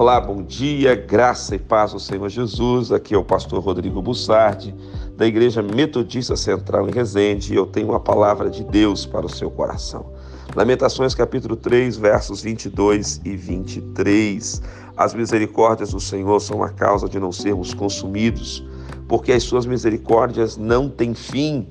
Olá, bom dia, graça e paz ao Senhor Jesus. Aqui é o pastor Rodrigo Bussardi, da Igreja Metodista Central em Resende, e eu tenho uma palavra de Deus para o seu coração. Lamentações capítulo 3, versos 22 e 23. As misericórdias do Senhor são a causa de não sermos consumidos, porque as suas misericórdias não têm fim,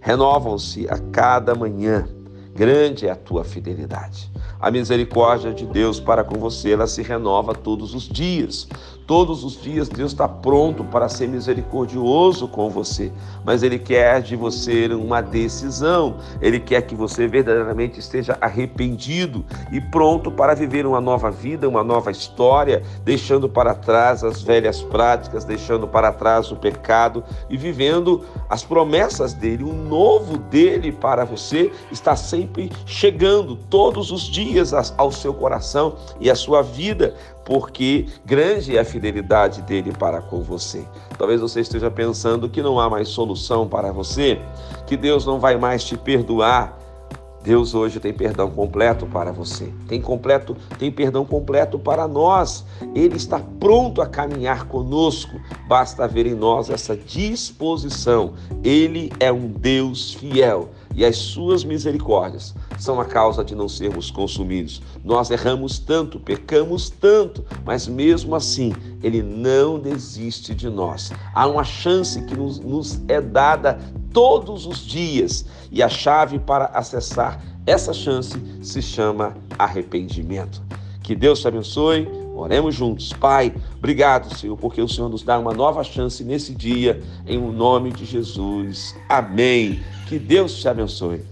renovam-se a cada manhã. Grande é a tua fidelidade. A misericórdia de Deus para com você, ela se renova todos os dias. Todos os dias Deus está pronto para ser misericordioso com você, mas Ele quer de você uma decisão. Ele quer que você verdadeiramente esteja arrependido e pronto para viver uma nova vida, uma nova história, deixando para trás as velhas práticas, deixando para trás o pecado e vivendo as promessas dele. O novo dele para você está sempre chegando todos os dias ao seu coração e à sua vida, porque grande é a fidelidade dele para com você. Talvez você esteja pensando que não há mais solução para você, que Deus não vai mais te perdoar. Deus hoje tem perdão completo para você. Tem completo, tem perdão completo para nós. Ele está pronto a caminhar conosco. Basta ver em nós essa disposição. Ele é um Deus fiel e as suas misericórdias são a causa de não sermos consumidos. Nós erramos tanto, pecamos tanto, mas mesmo assim, Ele não desiste de nós. Há uma chance que nos, nos é dada todos os dias e a chave para acessar essa chance se chama arrependimento. Que Deus te abençoe. Oremos juntos. Pai, obrigado, Senhor, porque o Senhor nos dá uma nova chance nesse dia, em o nome de Jesus. Amém. Que Deus te abençoe.